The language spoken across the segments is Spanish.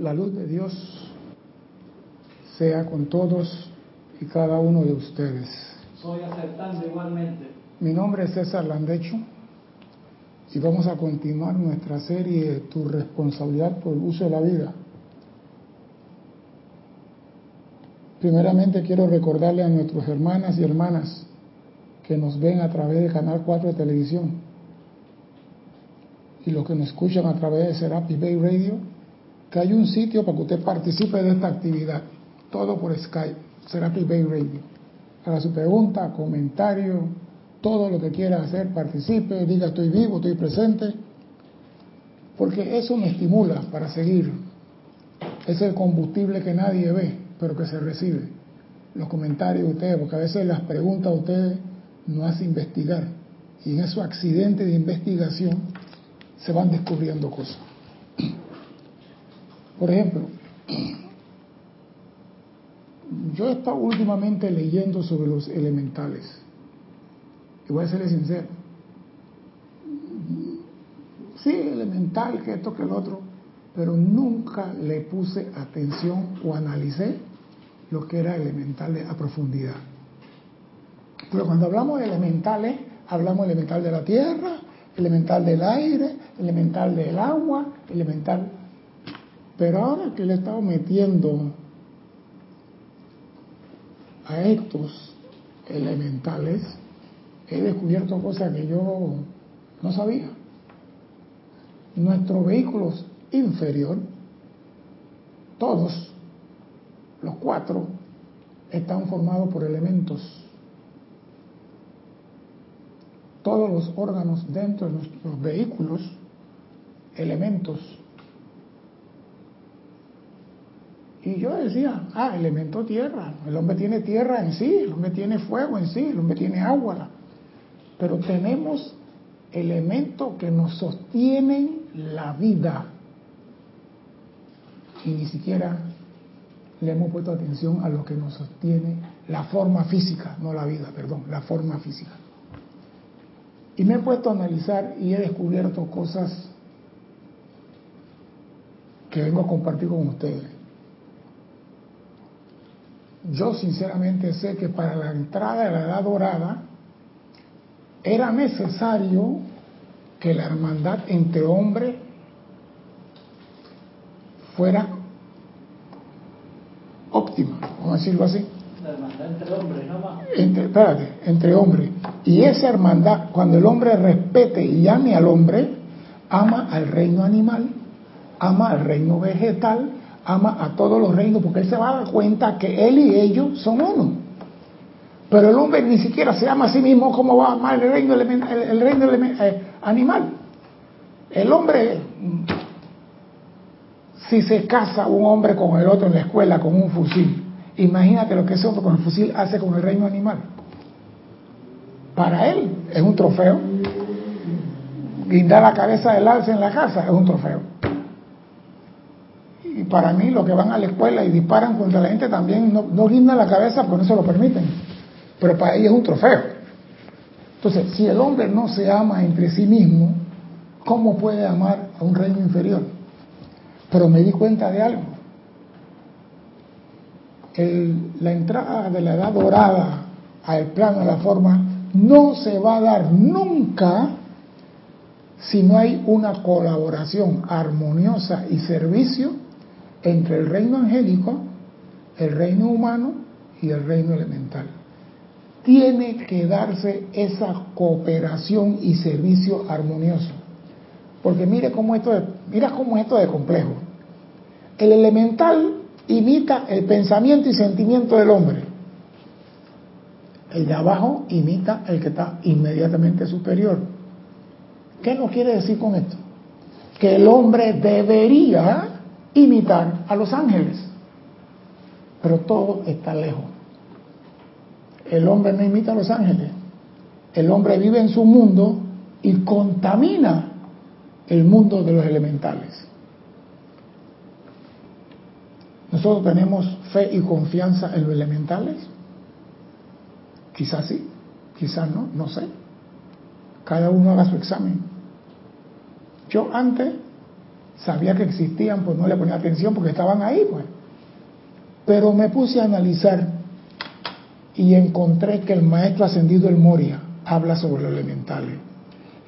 La luz de Dios sea con todos y cada uno de ustedes. Soy aceptando igualmente. Mi nombre es César Landecho y vamos a continuar nuestra serie Tu responsabilidad por el uso de la vida. Primeramente quiero recordarle a nuestros hermanas y hermanas que nos ven a través del Canal 4 de televisión y los que nos escuchan a través de Serapis Bay Radio, que hay un sitio para que usted participe de esta actividad, todo por Skype, Serapis Bay Radio. Haga su pregunta, comentario, todo lo que quiera hacer, participe, diga estoy vivo, estoy presente, porque eso me estimula para seguir. Es el combustible que nadie ve, pero que se recibe. Los comentarios de ustedes, porque a veces las preguntas de ustedes no hace investigar. Y en esos accidentes de investigación se van descubriendo cosas. Por ejemplo, yo he estado últimamente leyendo sobre los elementales. Y voy a serle sincero. Sí, elemental, que esto, que el otro, pero nunca le puse atención o analicé lo que era elemental a profundidad. Pero cuando hablamos de elementales, hablamos elemental de la tierra, elemental del aire, elemental del agua, elemental... Pero ahora que le he estado metiendo a estos elementales, he descubierto cosas que yo no sabía. Nuestros vehículos inferior, todos, los cuatro, están formados por elementos todos los órganos dentro de nuestros vehículos, elementos. Y yo decía, ah, elemento tierra, el hombre tiene tierra en sí, el hombre tiene fuego en sí, el hombre tiene agua, pero tenemos elementos que nos sostienen la vida. Y ni siquiera le hemos puesto atención a lo que nos sostiene la forma física, no la vida, perdón, la forma física. Y me he puesto a analizar y he descubierto cosas que vengo a compartir con ustedes. Yo sinceramente sé que para la entrada de la edad dorada era necesario que la hermandad entre hombres fuera óptima, vamos a decirlo así entre hombres, no más. Entre, espérate, entre hombres. Y esa hermandad, cuando el hombre respete y ame al hombre, ama al reino animal, ama al reino vegetal, ama a todos los reinos, porque él se va a dar cuenta que él y ellos son uno. Pero el hombre ni siquiera se ama a sí mismo como va a amar el reino, el, reino eh, animal. El hombre, si se casa un hombre con el otro en la escuela con un fusil, Imagínate lo que ese hombre con el fusil hace con el reino animal. Para él es un trofeo. Guindar la cabeza del alce en la casa es un trofeo. Y para mí, los que van a la escuela y disparan contra la gente también no, no guindan la cabeza porque no se lo permiten. Pero para ellos es un trofeo. Entonces, si el hombre no se ama entre sí mismo, ¿cómo puede amar a un reino inferior? Pero me di cuenta de algo la entrada de la edad dorada al plano de la forma no se va a dar nunca si no hay una colaboración armoniosa y servicio entre el reino angélico, el reino humano y el reino elemental. Tiene que darse esa cooperación y servicio armonioso. Porque mire cómo esto es, mira cómo esto de complejo. El elemental imita el pensamiento y sentimiento del hombre. El de abajo imita el que está inmediatamente superior. ¿Qué nos quiere decir con esto? Que el hombre debería imitar a los ángeles, pero todo está lejos. El hombre no imita a los ángeles. El hombre vive en su mundo y contamina el mundo de los elementales. ¿Nosotros tenemos fe y confianza en los elementales? Quizás sí, quizás no, no sé. Cada uno haga su examen. Yo antes Sabía que existían, pues no le ponía atención porque estaban ahí, pues. Pero me puse a analizar y encontré que el maestro ascendido El Moria habla sobre los elementales.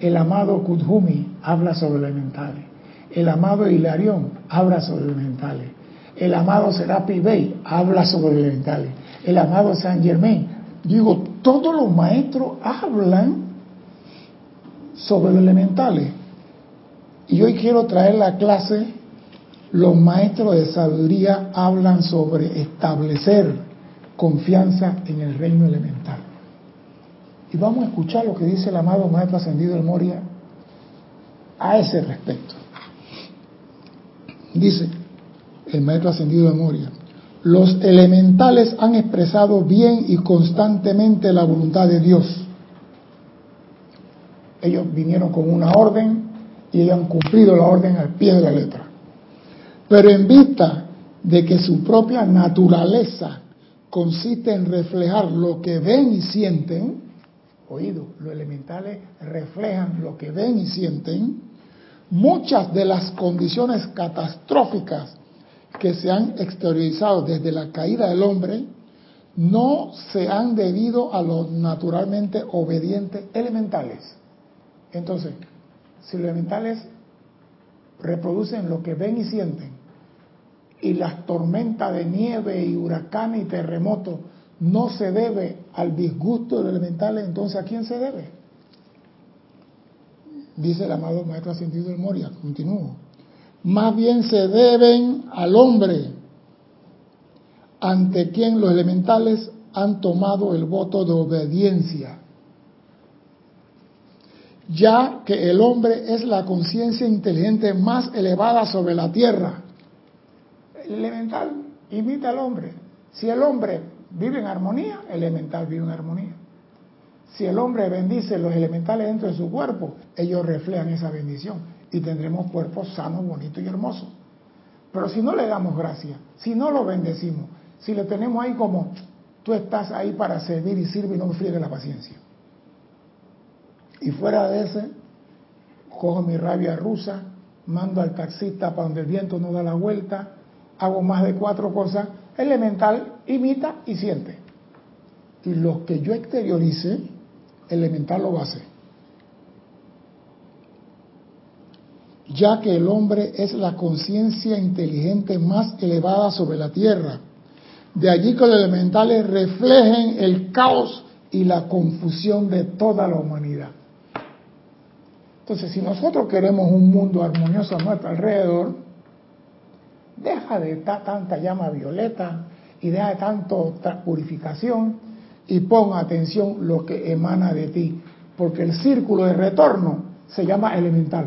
El amado Kudhumi habla sobre los elementales. El amado Hilarión habla sobre los elementales. El amado Serapi Bey habla sobre los elementales. El amado Saint Germain. Digo, todos los maestros hablan sobre los elementales. Y hoy quiero traer la clase, los maestros de sabiduría hablan sobre establecer confianza en el reino elemental. Y vamos a escuchar lo que dice el amado Maestro Ascendido del Moria a ese respecto. Dice el Maestro Ascendido de Moria, los elementales han expresado bien y constantemente la voluntad de Dios. Ellos vinieron con una orden y han cumplido la orden al pie de la letra. Pero en vista de que su propia naturaleza consiste en reflejar lo que ven y sienten, oído, los elementales reflejan lo que ven y sienten, muchas de las condiciones catastróficas que se han exteriorizado desde la caída del hombre no se han debido a los naturalmente obedientes elementales. Entonces, si los elementales reproducen lo que ven y sienten, y las tormentas de nieve y huracanes y terremotos no se debe al disgusto de los elementales, entonces ¿a quién se debe? Dice el amado Maestro Ascendido del Moria, continúo. Más bien se deben al hombre ante quien los elementales han tomado el voto de obediencia, ya que el hombre es la conciencia inteligente más elevada sobre la tierra elemental imita al hombre. Si el hombre vive en armonía, el elemental vive en armonía. Si el hombre bendice los elementales dentro de su cuerpo, ellos reflejan esa bendición y tendremos cuerpos sanos, bonitos y hermosos. Pero si no le damos gracia, si no lo bendecimos, si le tenemos ahí como tú estás ahí para servir y sirve y no me friegue la paciencia. Y fuera de ese, cojo mi rabia rusa, mando al taxista para donde el viento no da la vuelta, hago más de cuatro cosas, elemental imita y siente. Y lo que yo exteriorice, elemental lo va a hacer. Ya que el hombre es la conciencia inteligente más elevada sobre la tierra. De allí que los elementales reflejen el caos y la confusión de toda la humanidad. Entonces, si nosotros queremos un mundo armonioso a nuestro alrededor, Deja de estar tanta llama violeta y deja de tanto purificación y pon atención lo que emana de ti, porque el círculo de retorno se llama elemental.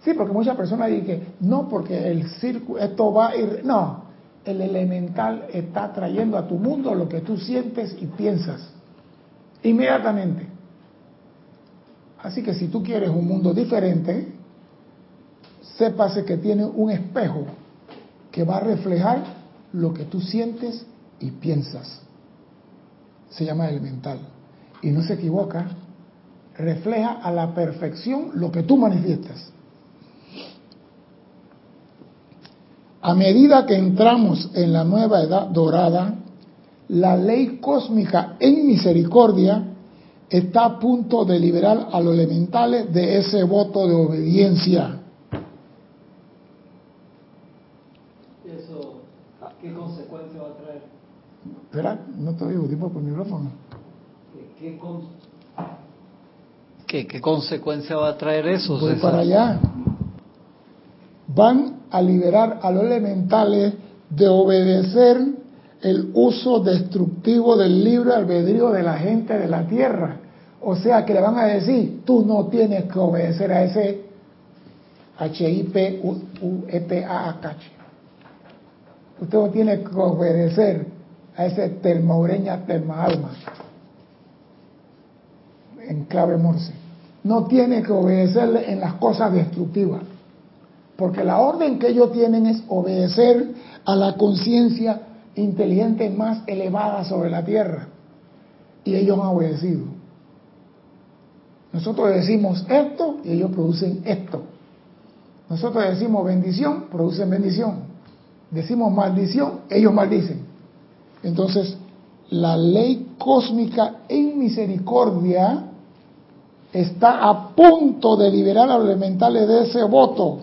Sí, porque muchas personas dicen, no, porque el círculo, esto va a ir, no, el elemental está trayendo a tu mundo lo que tú sientes y piensas, inmediatamente. Así que si tú quieres un mundo diferente, sépase que tiene un espejo que va a reflejar lo que tú sientes y piensas. Se llama elemental. Y no se equivoca, refleja a la perfección lo que tú manifiestas. A medida que entramos en la nueva edad dorada, la ley cósmica en misericordia está a punto de liberar a los elementales de ese voto de obediencia ¿Qué consecuencia va a traer? Espera, no te oigo, tipo por el micrófono. ¿Qué, qué, qué, consecuencia va a traer eso? Voy para allá. Van a liberar a los elementales de obedecer el uso destructivo del libre albedrío de la gente de la tierra. O sea que le van a decir, tú no tienes que obedecer a ese H-I-P-U-E-P-A-H Usted no tiene que obedecer a ese termaureña terma alma en clave morse. No tiene que obedecerle en las cosas destructivas. Porque la orden que ellos tienen es obedecer a la conciencia inteligente más elevada sobre la tierra. Y ellos han obedecido. Nosotros decimos esto y ellos producen esto. Nosotros decimos bendición, producen bendición. Decimos maldición, ellos maldicen. Entonces, la ley cósmica en misericordia está a punto de liberar a los elementales de ese voto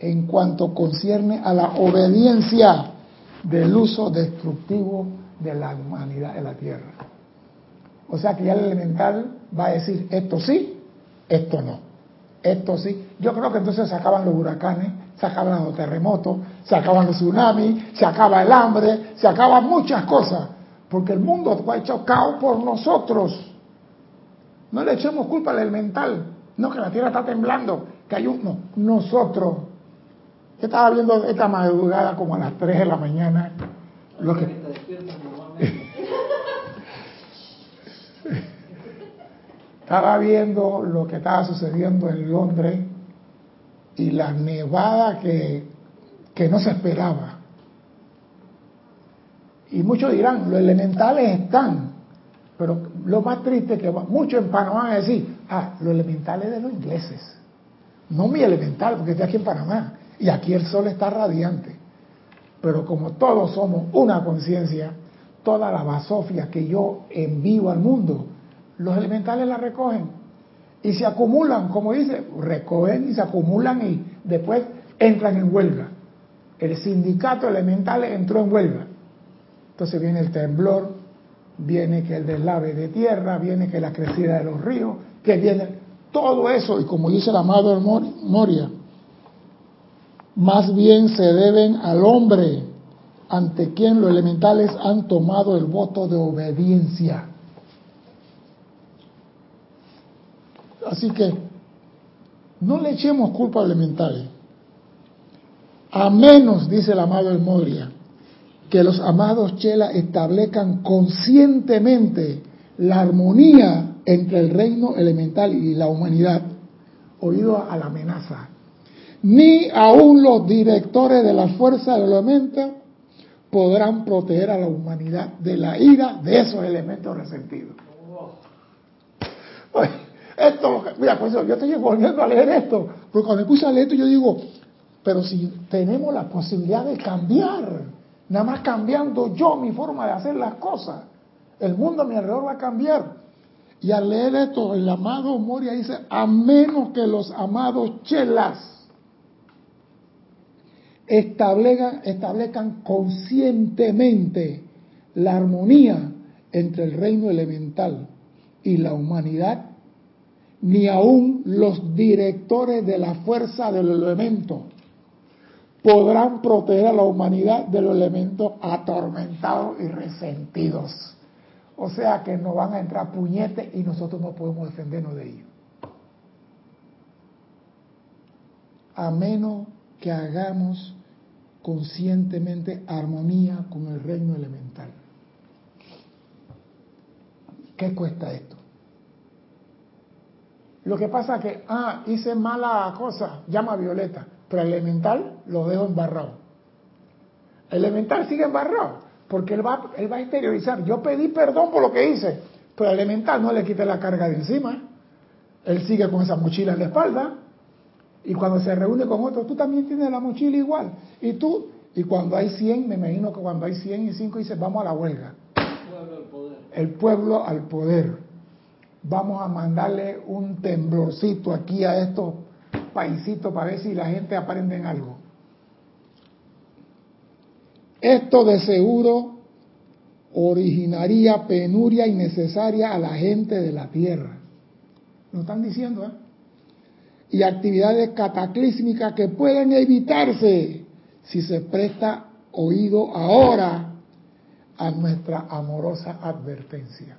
en cuanto concierne a la obediencia del uso destructivo de la humanidad de la Tierra. O sea que ya el elemental va a decir esto sí, esto no. Esto sí. Yo creo que entonces se acaban los huracanes, se acaban los terremotos, se acaban los tsunamis, se acaba el hambre, se acaban muchas cosas. Porque el mundo fue hecho caos por nosotros. No le echemos culpa al elemental. No, que la tierra está temblando, que hay un... No, nosotros. Yo estaba viendo esta madrugada como a las 3 de la mañana. Lo que... estaba viendo lo que estaba sucediendo en Londres y la nevada que, que no se esperaba. Y muchos dirán, los elementales están, pero lo más triste es que muchos en Panamá van a decir, ah, los elementales de los ingleses, no mi elemental, porque estoy aquí en Panamá, y aquí el sol está radiante. Pero como todos somos una conciencia, toda la basofia que yo envío al mundo, los elementales la recogen y se acumulan, como dice, recogen y se acumulan y después entran en huelga. El sindicato elemental entró en huelga. Entonces viene el temblor, viene que el deslave de tierra, viene que la crecida de los ríos, que viene todo eso, y como dice el amado Moria, más bien se deben al hombre ante quien los elementales han tomado el voto de obediencia. Así que no le echemos culpa a elementales. A menos, dice el amado El Moria, que los amados Chela establezcan conscientemente la armonía entre el reino elemental y la humanidad, oído a la amenaza. Ni aún los directores de la fuerza del elemento podrán proteger a la humanidad de la ira de esos elementos resentidos. esto, mira, pues yo estoy volviendo a leer esto, porque cuando me puse a leer esto yo digo, pero si tenemos la posibilidad de cambiar, Nada más cambiando yo mi forma de hacer las cosas, el mundo a mi alrededor va a cambiar. Y al leer esto, el amado Moria dice, a menos que los amados chelas establezcan, conscientemente la armonía entre el reino elemental y la humanidad, ni aun los directores de la fuerza del elemento podrán proteger a la humanidad de los elementos atormentados y resentidos. O sea que nos van a entrar puñetes y nosotros no podemos defendernos de ellos. A menos que hagamos conscientemente armonía con el reino elemental. ¿Qué cuesta esto? Lo que pasa es que, ah, hice mala cosa, llama Violeta pero el elemental lo dejo embarrado. El elemental sigue embarrado, porque él va, él va a exteriorizar. Yo pedí perdón por lo que hice, pero el elemental no le quite la carga de encima. Él sigue con esa mochila en la espalda. Y cuando se reúne con otro, tú también tienes la mochila igual. Y tú, y cuando hay 100, me imagino que cuando hay 100 y 5 dice, vamos a la huelga. El pueblo al poder. Vamos a mandarle un temblorcito aquí a estos paisito para ver si la gente aprende en algo. Esto de seguro originaría penuria innecesaria a la gente de la tierra. Lo están diciendo, ¿eh? Y actividades cataclísmicas que pueden evitarse si se presta oído ahora a nuestra amorosa advertencia.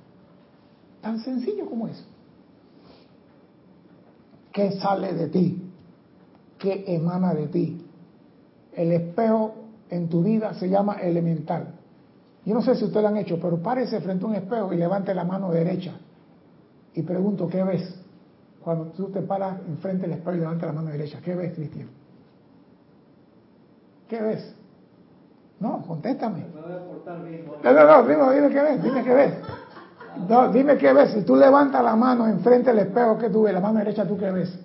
Tan sencillo como eso. ¿Qué sale de ti? ¿Qué emana de ti? El espejo en tu vida se llama elemental. Yo no sé si ustedes lo han hecho, pero párese frente a un espejo y levante la mano derecha. Y pregunto, ¿qué ves? Cuando tú te paras enfrente del espejo y levantas la mano derecha, ¿qué ves, Cristian? ¿Qué ves? No, contéstame. Me voy a portar bien. No, no, no, dime qué ves, dime qué ves. No, dime qué ves. Si tú levantas la mano enfrente del espejo, ¿qué tú ves? La mano derecha, ¿tú qué ves?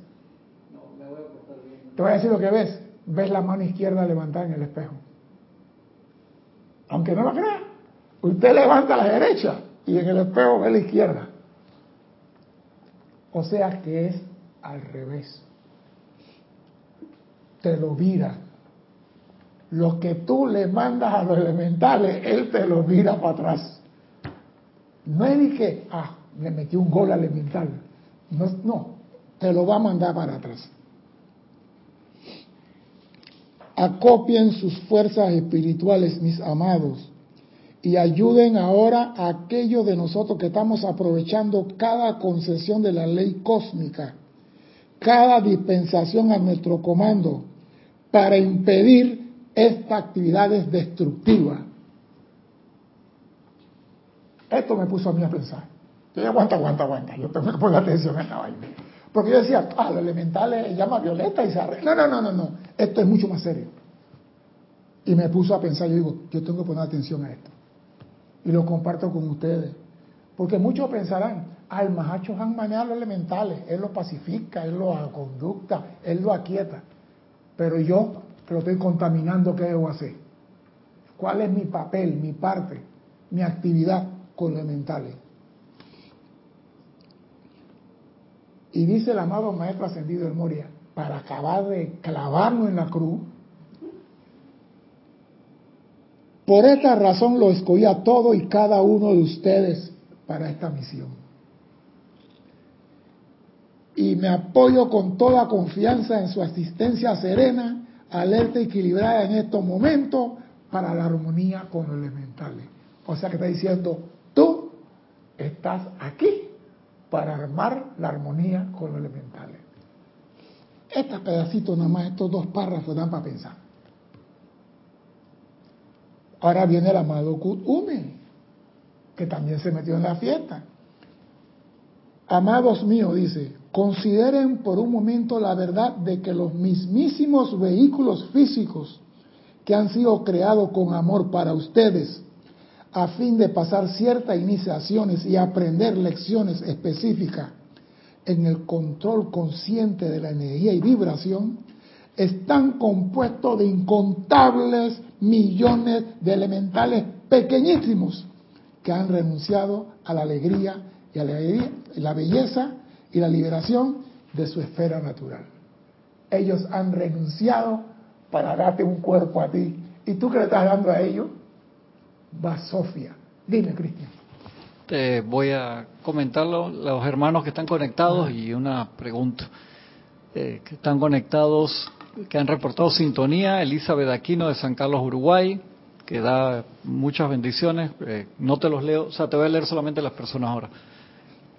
No, me voy a portar bien. Te voy a decir lo que ves. Ves la mano izquierda levantada en el espejo. Aunque no lo crea. Usted levanta la derecha y en el espejo ve la izquierda. O sea que es al revés. Te lo vira. Lo que tú le mandas a los elementales, él te lo vira para atrás. No es ni que, ah, le metí un gol al elemental. No, no, te lo va a mandar para atrás. Acopien sus fuerzas espirituales, mis amados, y ayuden ahora a aquellos de nosotros que estamos aprovechando cada concesión de la ley cósmica, cada dispensación a nuestro comando, para impedir estas actividades destructivas. Esto me puso a mí a pensar. Yo aguanta, aguanta, aguanta. Yo tengo que poner atención a esta vaina. Porque yo decía, ah, los elementales llama Violeta y se arregla. No, no, no, no, no. Esto es mucho más serio. Y me puso a pensar, yo digo, yo tengo que poner atención a esto. Y lo comparto con ustedes. Porque muchos pensarán, el Mahacho Han maneja los elementales, él lo pacifica, él lo conducta, él lo aquieta. Pero yo, lo estoy contaminando, ¿qué debo hacer? ¿Cuál es mi papel, mi parte, mi actividad con los elementales? Y dice el amado Maestro Ascendido del Moria, para acabar de clavarnos en la cruz, por esta razón lo escogí a todo y cada uno de ustedes para esta misión. Y me apoyo con toda confianza en su asistencia serena, alerta y equilibrada en estos momentos para la armonía con los elementales. O sea que está diciendo, tú estás aquí para armar la armonía con los elementales. Estos pedacitos nada más, estos dos párrafos dan para pensar. Ahora viene el amado Kutume, que también se metió en la fiesta. Amados míos, dice, consideren por un momento la verdad de que los mismísimos vehículos físicos que han sido creados con amor para ustedes a fin de pasar ciertas iniciaciones y aprender lecciones específicas en el control consciente de la energía y vibración, están compuestos de incontables millones de elementales pequeñísimos que han renunciado a la alegría y a la, la belleza y la liberación de su esfera natural. Ellos han renunciado para darte un cuerpo a ti. ¿Y tú qué le estás dando a ellos? Sofía, Dime, Cristian. Te voy a comentarlo, los hermanos que están conectados y una pregunta. Eh, que están conectados, que han reportado sintonía, Elizabeth Aquino de San Carlos, Uruguay, que da muchas bendiciones. Eh, no te los leo, o sea, te voy a leer solamente las personas ahora.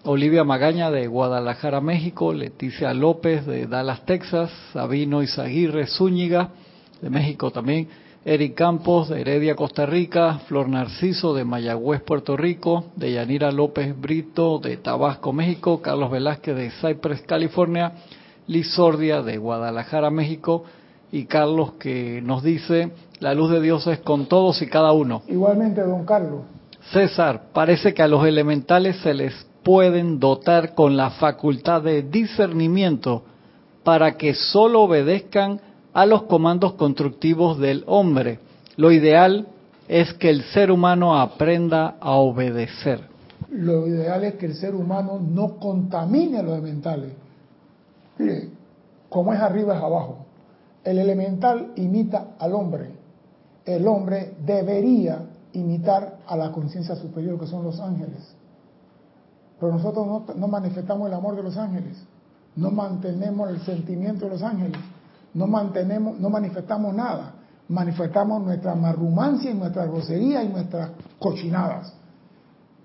Olivia Magaña de Guadalajara, México, Leticia López de Dallas, Texas, Sabino Izaguirre Zúñiga de México también, Eric Campos de Heredia, Costa Rica, Flor Narciso de Mayagüez, Puerto Rico, de Yanira López Brito de Tabasco, México, Carlos Velázquez de Cypress, California, Liz Sordia de Guadalajara, México, y Carlos que nos dice, la luz de Dios es con todos y cada uno. Igualmente, don Carlos. César, parece que a los elementales se les pueden dotar con la facultad de discernimiento para que solo obedezcan a los comandos constructivos del hombre. Lo ideal es que el ser humano aprenda a obedecer. Lo ideal es que el ser humano no contamine a los elementales. Como es arriba es abajo. El elemental imita al hombre. El hombre debería imitar a la conciencia superior que son los ángeles. Pero nosotros no, no manifestamos el amor de los ángeles. No mantenemos el sentimiento de los ángeles no mantenemos, no manifestamos nada, manifestamos nuestra marrumancia y nuestra grosería y nuestras cochinadas.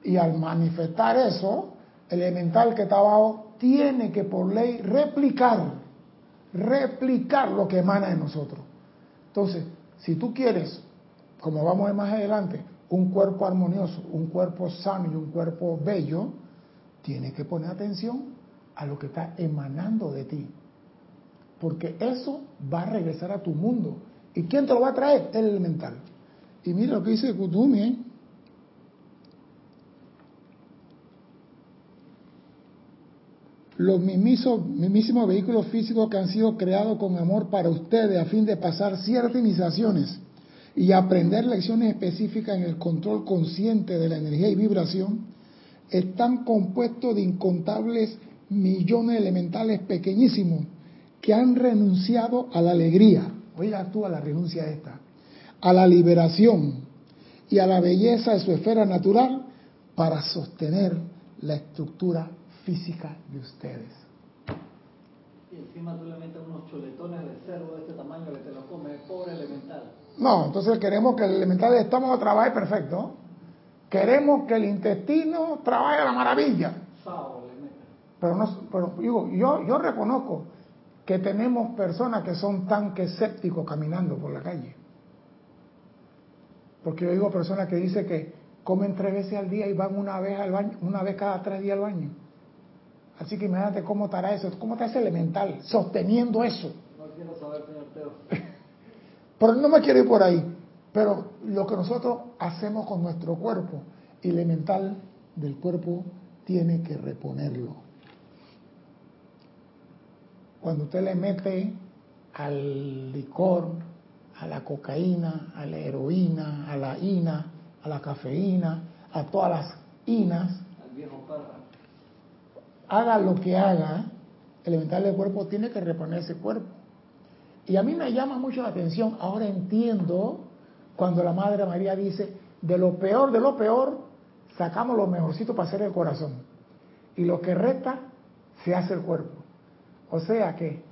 Y al manifestar eso, el elemental que está abajo tiene que por ley replicar, replicar lo que emana de nosotros. Entonces, si tú quieres, como vamos a ver más adelante, un cuerpo armonioso, un cuerpo sano y un cuerpo bello, tienes que poner atención a lo que está emanando de ti porque eso va a regresar a tu mundo. ¿Y quién te lo va a traer? El elemental. Y mira lo que dice Kutumi, ¿eh? Los mismísimos, vehículos físicos que han sido creados con amor para ustedes a fin de pasar ciertas iniciaciones y aprender lecciones específicas en el control consciente de la energía y vibración, están compuestos de incontables millones de elementales pequeñísimos que han renunciado a la alegría. Oiga tú a la renuncia esta. A la liberación y a la belleza de su esfera natural para sostener la estructura física de ustedes. Y encima tú le metes unos chuletones de cerdo de este tamaño que te lo come, pobre elemental. No, entonces queremos que el elemental del estómago trabaje perfecto. Queremos que el intestino trabaje a la maravilla. Pero, no, pero digo, yo, yo reconozco que tenemos personas que son tan que escépticos caminando por la calle. Porque yo digo personas que dicen que comen tres veces al día y van una vez al baño, una vez cada tres días al baño. Así que imagínate cómo estará eso, cómo está ese elemental sosteniendo eso. No quiero saber, señor Teo. pero no me quiero ir por ahí. Pero lo que nosotros hacemos con nuestro cuerpo, elemental del cuerpo, tiene que reponerlo. Cuando usted le mete al licor, a la cocaína, a la heroína, a la ina, a la cafeína, a todas las inas. Haga lo que haga, el elemental del cuerpo tiene que reponer ese cuerpo. Y a mí me llama mucho la atención, ahora entiendo cuando la Madre María dice, de lo peor, de lo peor, sacamos lo mejorcito para hacer el corazón. Y lo que resta, se hace el cuerpo. O sea que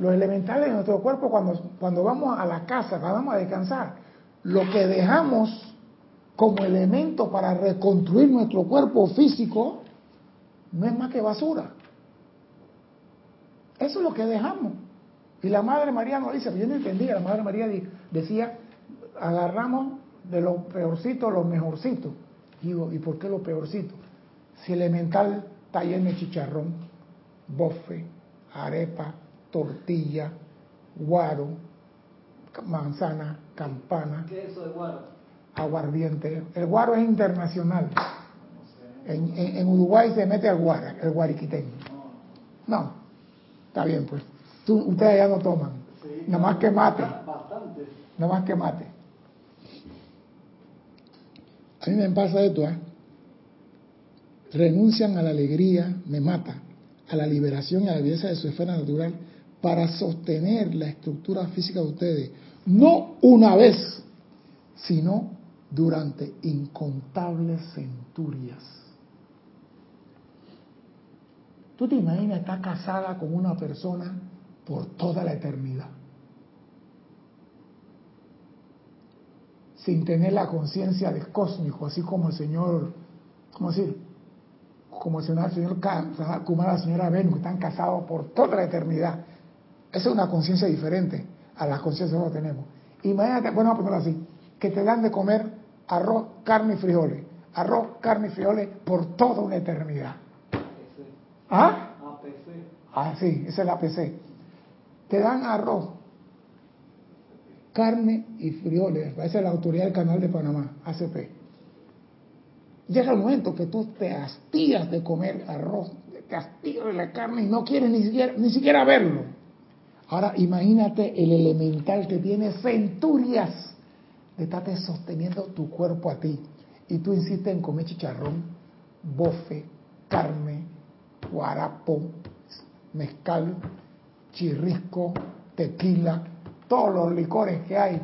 los elementales de nuestro cuerpo, cuando, cuando vamos a la casa, cuando vamos a descansar, lo que dejamos como elemento para reconstruir nuestro cuerpo físico, no es más que basura. Eso es lo que dejamos. Y la Madre María nos dice, yo no entendía, la Madre María decía, agarramos de lo peorcito a lo mejorcito. Digo, ¿y por qué lo peorcito? Si elemental está lleno de chicharrón, bofe, arepa, tortilla, guaro, manzana, campana. ¿Qué es eso de guaro? Aguardiente. El guaro es internacional. En, Uruguay se mete al guaro, el guariquiteño. No, está bien pues. ustedes ya no toman. nada más que mate. Bastante. Nada más que mate. A mí me pasa esto, ¿eh? Renuncian a la alegría, me mata, a la liberación y a la belleza de su esfera natural para sostener la estructura física de ustedes, no una vez, sino durante incontables centurias. ¿Tú te imaginas estar casada con una persona por toda la eternidad? Sin tener la conciencia del cósmico, así como el Señor, ¿cómo decir? Como el Señor, Señor Kumara, la señora Venus, que están casados por toda la eternidad. Esa es una conciencia diferente a la conciencia que tenemos. Imagínate, bueno, vamos a ponerlo así, que te dan de comer arroz, carne y frijoles. Arroz, carne y frijoles por toda una eternidad. ¿Ah? APC. Ah, sí, esa es la APC. Te dan arroz, carne y frijoles. Esa es la autoridad del canal de Panamá, ACP. Llega el momento que tú te hastías de comer arroz, te hastías de la carne y no quieres ni siquiera, ni siquiera verlo. Ahora imagínate el elemental que tiene centurias de estarte sosteniendo tu cuerpo a ti. Y tú insistes en comer chicharrón, bofe, carne, guarapo, mezcal, chirrisco, tequila, todos los licores que hay.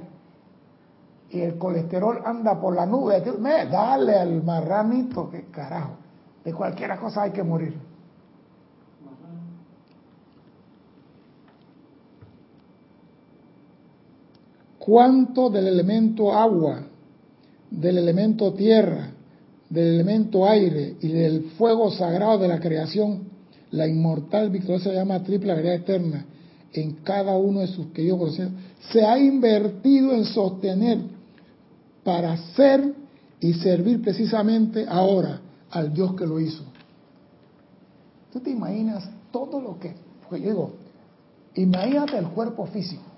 Y el colesterol anda por la nube. Dale al marranito, que carajo. De cualquier cosa hay que morir. cuánto del elemento agua, del elemento tierra, del elemento aire y del fuego sagrado de la creación, la inmortal victoria se llama triple verdad eterna, en cada uno de sus queridos conocimientos, se ha invertido en sostener para ser y servir precisamente ahora al Dios que lo hizo. ¿Tú te imaginas todo lo que, porque yo digo, imagínate el cuerpo físico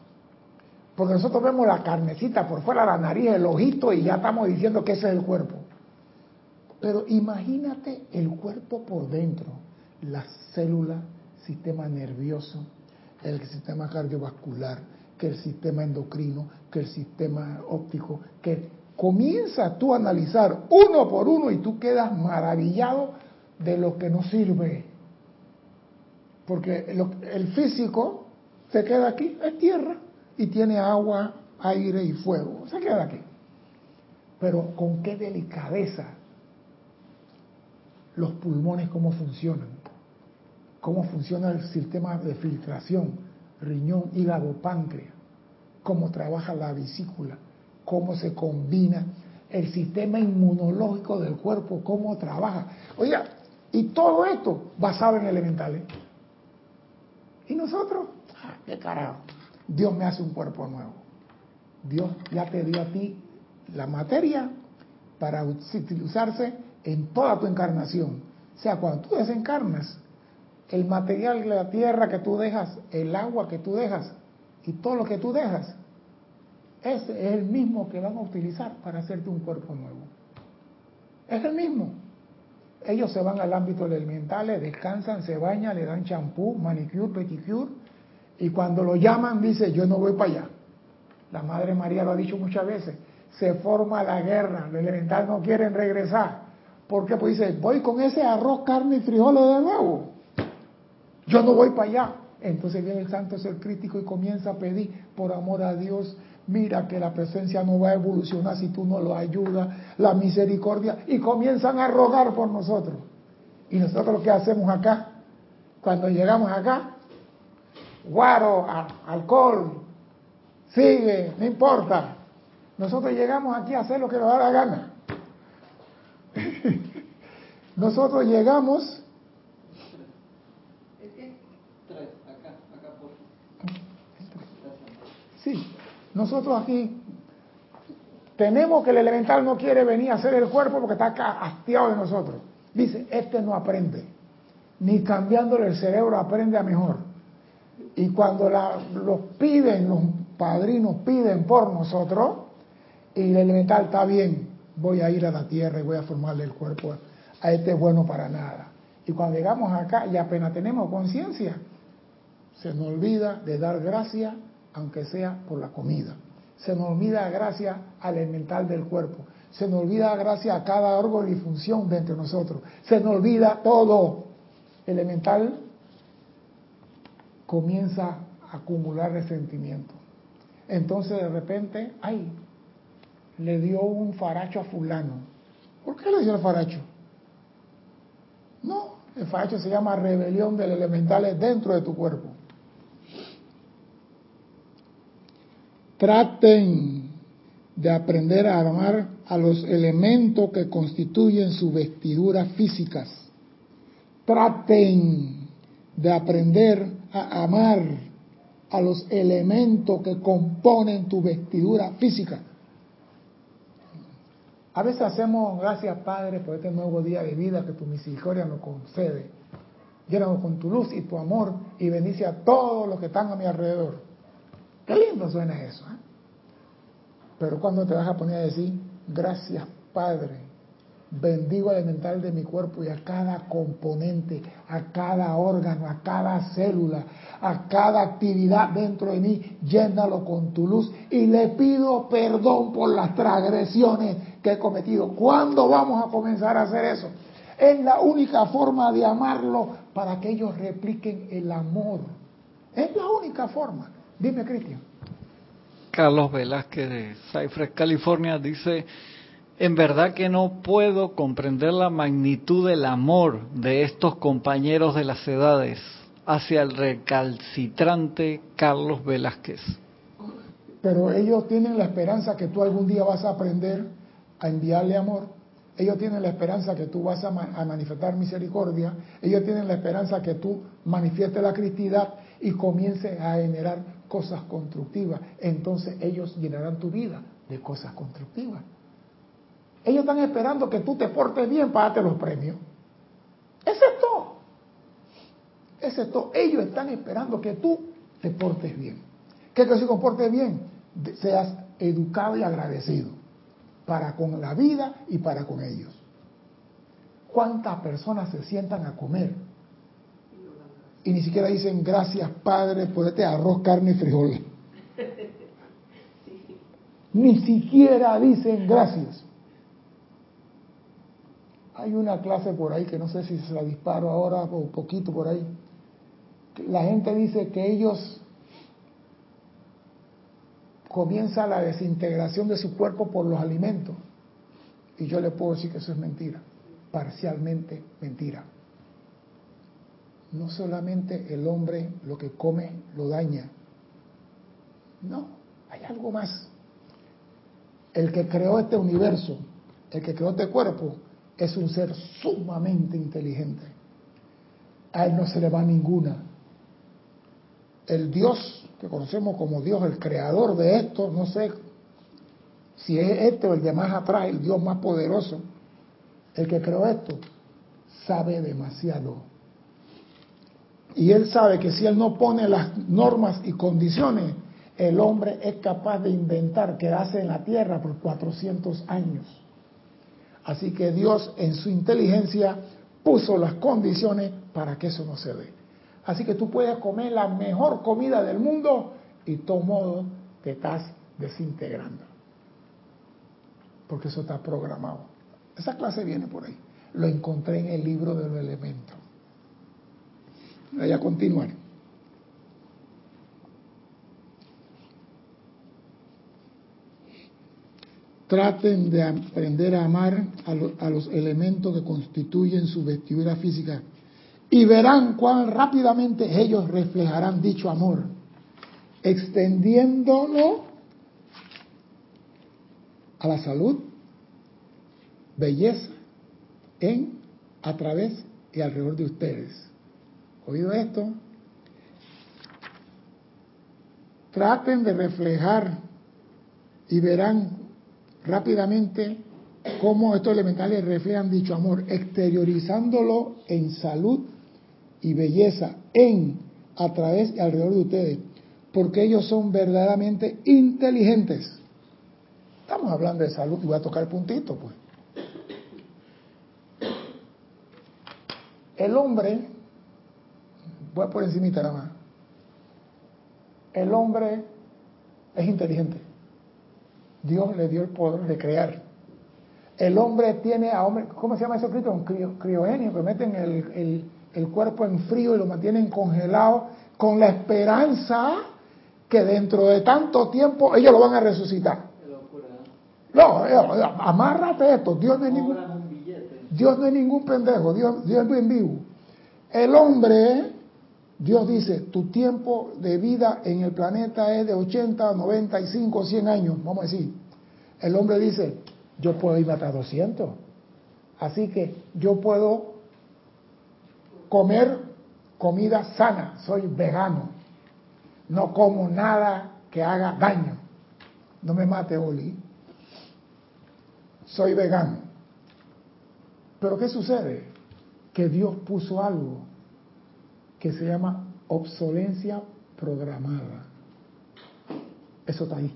porque nosotros vemos la carnecita por fuera, la nariz, el ojito y ya estamos diciendo que ese es el cuerpo. Pero imagínate el cuerpo por dentro, las células, sistema nervioso, el sistema cardiovascular, que el sistema endocrino, que el sistema óptico, que comienza tú a analizar uno por uno y tú quedas maravillado de lo que no sirve. Porque el físico se queda aquí, es tierra, y tiene agua, aire y fuego, se queda aquí. Pero con qué delicadeza los pulmones, cómo funcionan, cómo funciona el sistema de filtración, riñón, hígado, páncreas, cómo trabaja la vesícula, cómo se combina el sistema inmunológico del cuerpo, cómo trabaja. Oiga, y todo esto basado en elementales. ¿Y nosotros? Ah, ¿Qué carajo? Dios me hace un cuerpo nuevo. Dios ya te dio a ti la materia para utilizarse en toda tu encarnación. O sea, cuando tú desencarnas, el material de la tierra que tú dejas, el agua que tú dejas y todo lo que tú dejas, ese es el mismo que van a utilizar para hacerte un cuerpo nuevo. Es el mismo. Ellos se van al ámbito de elementales, descansan, se bañan, le dan champú, manicure, pedicure, y cuando lo llaman dice, yo no voy para allá. La Madre María lo ha dicho muchas veces, se forma la guerra, los elementales no quieren regresar. Porque Pues dice, voy con ese arroz, carne y frijoles de nuevo. Yo no voy para allá. Entonces viene el santo ser crítico y comienza a pedir, por amor a Dios, mira que la presencia no va a evolucionar si tú no lo ayudas, la misericordia, y comienzan a rogar por nosotros. Y nosotros que hacemos acá, cuando llegamos acá, guaro, alcohol, sigue, no importa. Nosotros llegamos aquí a hacer lo que nos da la gana. Nosotros llegamos Sí, nosotros aquí tenemos que el elemental no quiere venir a hacer el cuerpo porque está hastiado de nosotros. Dice, este no aprende, ni cambiándole el cerebro aprende a mejor. Y cuando los piden, los padrinos piden por nosotros, y el elemental está bien, voy a ir a la tierra y voy a formarle el cuerpo a este bueno para nada. Y cuando llegamos acá y apenas tenemos conciencia, se nos olvida de dar gracias aunque sea por la comida. Se nos olvida gracias al elemental del cuerpo. Se nos olvida gracias a cada órgano y función de entre nosotros. Se nos olvida todo. Elemental comienza a acumular resentimiento. Entonces de repente, ay, le dio un faracho a fulano. ¿Por qué le dio el faracho? No, el faracho se llama rebelión del elemental dentro de tu cuerpo. Traten de aprender a amar a los elementos que constituyen sus vestiduras físicas. Traten de aprender a amar a los elementos que componen tu vestidura física. A veces hacemos gracias Padre por este nuevo día de vida que tu misericordia nos concede. Llénanos con tu luz y tu amor y bendice a todos los que están a mi alrededor. Qué lindo suena eso. ¿eh? Pero cuando te vas a poner a decir, gracias Padre, bendigo el elemental de mi cuerpo y a cada componente, a cada órgano, a cada célula, a cada actividad dentro de mí, llénalo con tu luz y le pido perdón por las transgresiones que he cometido. ¿Cuándo vamos a comenzar a hacer eso? Es la única forma de amarlo para que ellos repliquen el amor. Es la única forma. Dime, Cristian. Carlos Velázquez de Cypress, California, dice, en verdad que no puedo comprender la magnitud del amor de estos compañeros de las edades hacia el recalcitrante Carlos Velázquez. Pero ellos tienen la esperanza que tú algún día vas a aprender a enviarle amor. Ellos tienen la esperanza que tú vas a, manifestar misericordia. Ellos tienen la esperanza que tú manifiestes la cristidad y comiences a generar cosas constructivas. Entonces ellos llenarán tu vida de cosas constructivas. Ellos están esperando que tú te portes bien para darte los premios. Ese es todo. Ese es todo. Ellos están esperando que tú te portes bien. ¿Qué que si comportes bien? Seas educado y agradecido para con la vida y para con ellos. ¿Cuántas personas se sientan a comer y ni siquiera dicen gracias Padre por este arroz, carne y frijol. Ni siquiera dicen gracias. Hay una clase por ahí que no sé si se la disparo ahora o poquito por ahí. La gente dice que ellos comienza la desintegración de su cuerpo por los alimentos. Y yo le puedo decir que eso es mentira, parcialmente mentira. No solamente el hombre lo que come lo daña, no, hay algo más. El que creó este universo, el que creó este cuerpo, es un ser sumamente inteligente. A él no se le va ninguna. El Dios que conocemos como Dios, el creador de esto, no sé si es este o el de más atrás, el Dios más poderoso, el que creó esto, sabe demasiado. Y él sabe que si él no pone las normas y condiciones, el hombre es capaz de inventar quedarse en la tierra por 400 años. Así que Dios en su inteligencia puso las condiciones para que eso no se dé. Así que tú puedes comer la mejor comida del mundo y de todo modo te estás desintegrando. Porque eso está programado. Esa clase viene por ahí. Lo encontré en el libro de los elementos. Voy a continuar. Traten de aprender a amar a, a los elementos que constituyen su vestidura física y verán cuán rápidamente ellos reflejarán dicho amor, extendiéndolo a la salud, belleza, en, a través y alrededor de ustedes. ¿Oído esto? Traten de reflejar y verán rápidamente cómo estos elementales reflejan dicho amor, exteriorizándolo en salud, y belleza en, a través y alrededor de ustedes, porque ellos son verdaderamente inteligentes. Estamos hablando de salud y voy a tocar puntito, pues. El hombre, voy por encimita nada más, el hombre es inteligente. Dios le dio el poder de crear. El hombre tiene a hombre, ¿cómo se llama eso escrito? Un criogénico, que meten el el cuerpo en frío y lo mantienen congelado con la esperanza que dentro de tanto tiempo ellos lo van a resucitar. No, eh, amárrate esto, Dios no es ningún, Dios no es ningún pendejo, Dios, Dios es bien vivo. El hombre, Dios dice, tu tiempo de vida en el planeta es de 80, 95, 100 años, vamos a decir. El hombre dice, yo puedo ir hasta 200. Así que yo puedo comer comida sana, soy vegano, no como nada que haga daño, no me mate Oli, soy vegano. Pero ¿qué sucede? Que Dios puso algo que se llama obsolencia programada. Eso está ahí.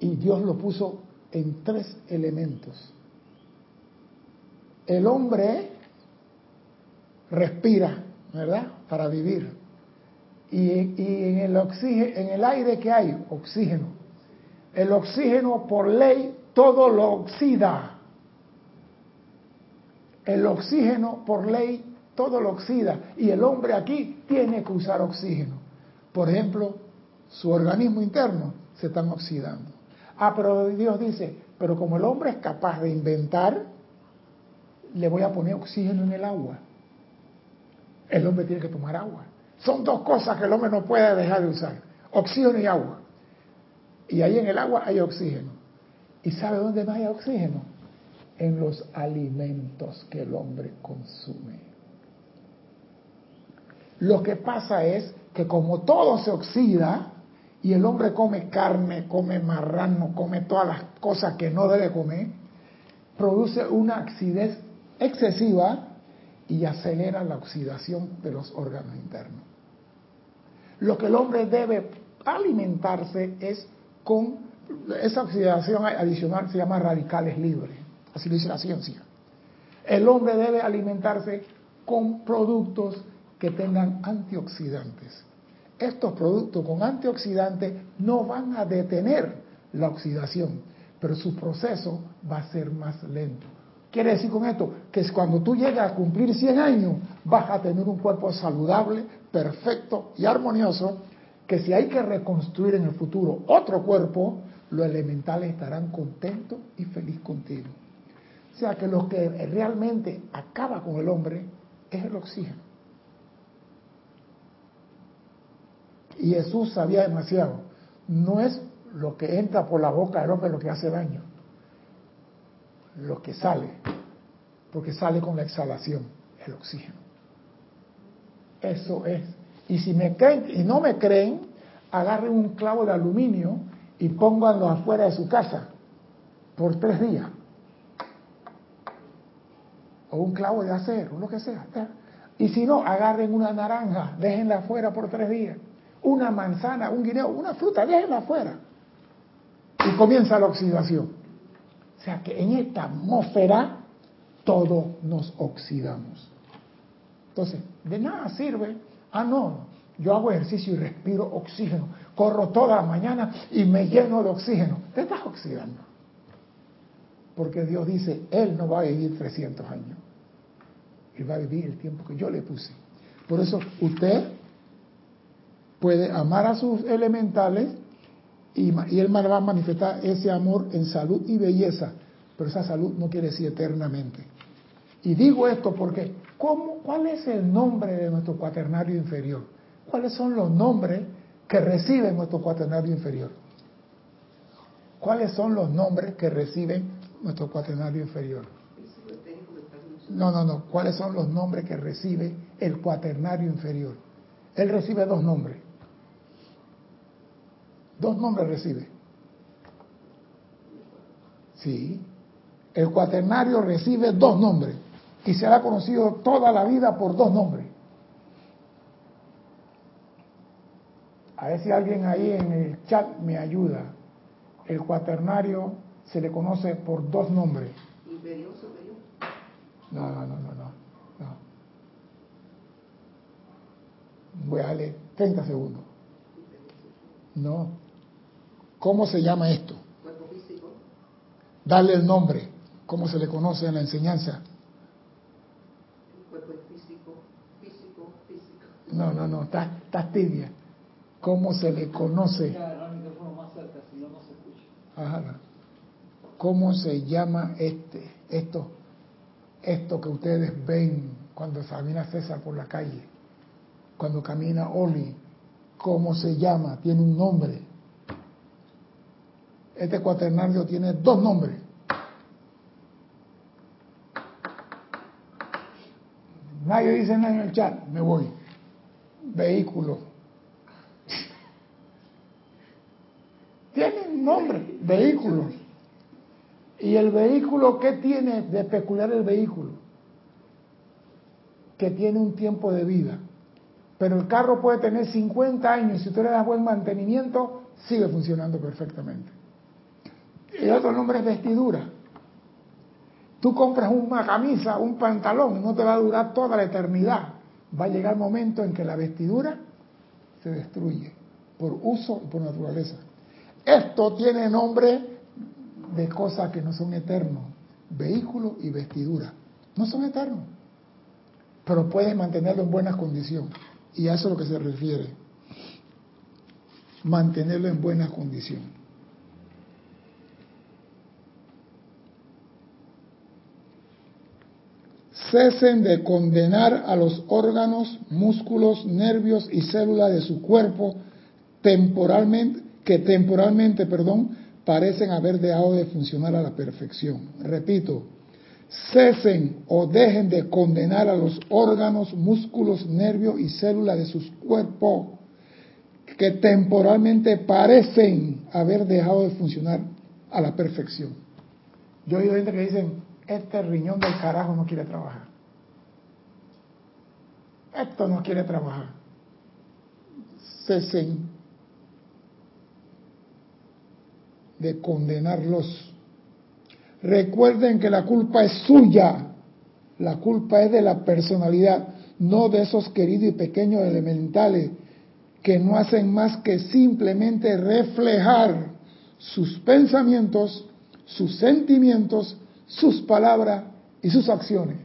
Y Dios lo puso en tres elementos. El hombre respira, ¿verdad? Para vivir. Y, en, el oxígeno, en el aire que hay, oxígeno. El oxígeno por ley todo lo oxida. El oxígeno por ley todo lo oxida. Y el hombre aquí tiene que usar oxígeno. Por ejemplo, su organismo interno se están oxidando. Ah, pero Dios dice, pero como el hombre es capaz de inventar, le voy a poner oxígeno en el agua el hombre tiene que tomar agua. Son dos cosas que el hombre no puede dejar de usar, oxígeno y agua. Y ahí en el agua hay oxígeno. ¿Y sabe dónde más hay oxígeno? En los alimentos que el hombre consume. Lo que pasa es que como todo se oxida y el hombre come carne, come marrano, come todas las cosas que no debe comer, produce una acidez excesiva y acelera la oxidación de los órganos internos. Lo que el hombre debe alimentarse es con esa oxidación adicional se llama radicales libres, así lo dice la ciencia. El hombre debe alimentarse con productos que tengan antioxidantes. Estos productos con antioxidantes no van a detener la oxidación, pero su proceso va a ser más lento. Quiere decir con esto que cuando tú llegas a cumplir 100 años vas a tener un cuerpo saludable, perfecto y armonioso, que si hay que reconstruir en el futuro otro cuerpo, los elementales estarán contentos y felices contigo. O sea que lo que realmente acaba con el hombre es el oxígeno. Y Jesús sabía demasiado. No es lo que entra por la boca del hombre lo que hace daño, lo que sale, porque sale con la exhalación, el oxígeno. Eso es. Y si me creen y no me creen, agarren un clavo de aluminio y pónganlo afuera de su casa por tres días. O un clavo de acero, lo que sea. Y si no, agarren una naranja, déjenla afuera por tres días. Una manzana, un guineo, una fruta, déjenla afuera. Y comienza la oxidación. O sea que en esta atmósfera todo nos oxidamos. Entonces, de nada sirve, ah, no, yo hago ejercicio y respiro oxígeno, corro toda la mañana y me lleno de oxígeno. Te estás oxidando. Porque Dios dice, Él no va a vivir 300 años. Él va a vivir el tiempo que yo le puse. Por eso usted puede amar a sus elementales y, Él va a manifestar ese amor en salud y belleza. Pero esa salud no quiere decir eternamente. Y digo esto porque, ¿cómo, ¿cuál es el nombre de nuestro cuaternario inferior? ¿Cuáles son los nombres que recibe nuestro cuaternario inferior? ¿Cuáles son los nombres que recibe nuestro cuaternario inferior? No, no, no. ¿Cuáles son los nombres que recibe el cuaternario inferior? Él recibe dos nombres. Dos nombres recibe. Sí. El cuaternario recibe dos nombres y se ha conocido toda la vida por dos nombres. A ver si alguien ahí en el chat me ayuda. El cuaternario se le conoce por dos nombres. ¿Inferior, superior? No, no, no, no, no. Voy a darle 30 segundos. No. ¿Cómo se llama esto? Cuerpo físico. Dale el nombre. ¿Cómo se le conoce en la enseñanza? Cuerpo físico, físico, físico. No, no, no, estás tibia. ¿Cómo se le conoce? ¿Cómo se llama este, esto, esto que ustedes ven cuando camina César por la calle? Cuando camina Oli, ¿cómo se llama? Tiene un nombre. Este cuaternario tiene dos nombres. Nadie dice nada en el chat, me voy. Vehículo. Tiene un nombre, vehículo. ¿Y el vehículo qué tiene de peculiar el vehículo? Que tiene un tiempo de vida. Pero el carro puede tener 50 años y si usted le da buen mantenimiento, sigue funcionando perfectamente. El otro nombre es vestidura. Tú compras una camisa, un pantalón, no te va a durar toda la eternidad. Va a llegar el momento en que la vestidura se destruye por uso y por naturaleza. Esto tiene nombre de cosas que no son eternos, vehículo y vestidura. No son eternos, pero puedes mantenerlo en buenas condiciones. Y a eso es lo que se refiere. Mantenerlo en buenas condiciones. Cesen de condenar a los órganos, músculos, nervios y células de su cuerpo temporalmente que temporalmente, perdón, parecen haber dejado de funcionar a la perfección. Repito, cesen o dejen de condenar a los órganos, músculos, nervios y células de sus cuerpos que temporalmente parecen haber dejado de funcionar a la perfección. Yo he oído gente que dicen, este riñón del carajo no quiere trabajar. Esto no quiere trabajar. Cesen de condenarlos. Recuerden que la culpa es suya, La culpa es de la personalidad, no de esos queridos y pequeños elementales que no hacen más que simplemente reflejar sus pensamientos, sus sentimientos, sus palabras y sus acciones.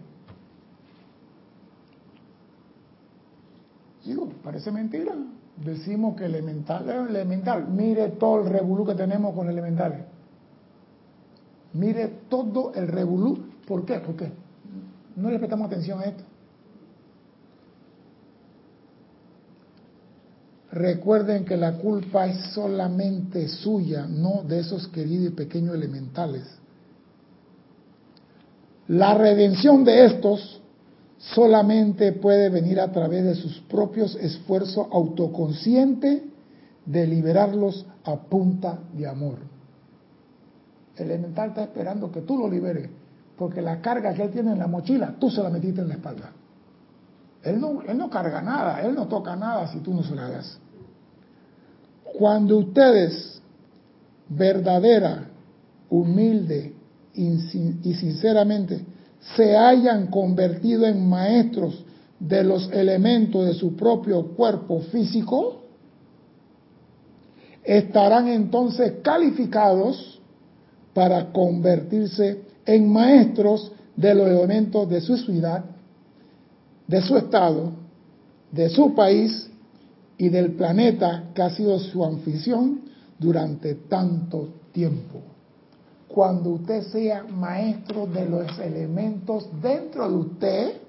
Digo, parece mentira. Decimos que elemental es elemental. Mire todo el revolú que tenemos con elementales. Mire todo el revolú. ¿Por qué? ¿Por qué? No le prestamos atención a esto. Recuerden que la culpa es solamente suya, no de esos queridos y pequeños elementales. La redención de estos solamente puede venir a través de sus propios esfuerzos autoconscientes de liberarlos a punta de amor. El elemental está esperando que tú lo liberes, porque la carga que él tiene en la mochila, tú se la metiste en la espalda. Él no, él no carga nada, él no toca nada si tú no se la das. Cuando ustedes verdadera, humilde y sinceramente se hayan convertido en maestros de los elementos de su propio cuerpo físico, estarán entonces calificados para convertirse en maestros de los elementos de su ciudad, de su estado, de su país y del planeta que ha sido su anfitrión durante tanto tiempo. Cuando usted sea maestro de los elementos dentro de usted,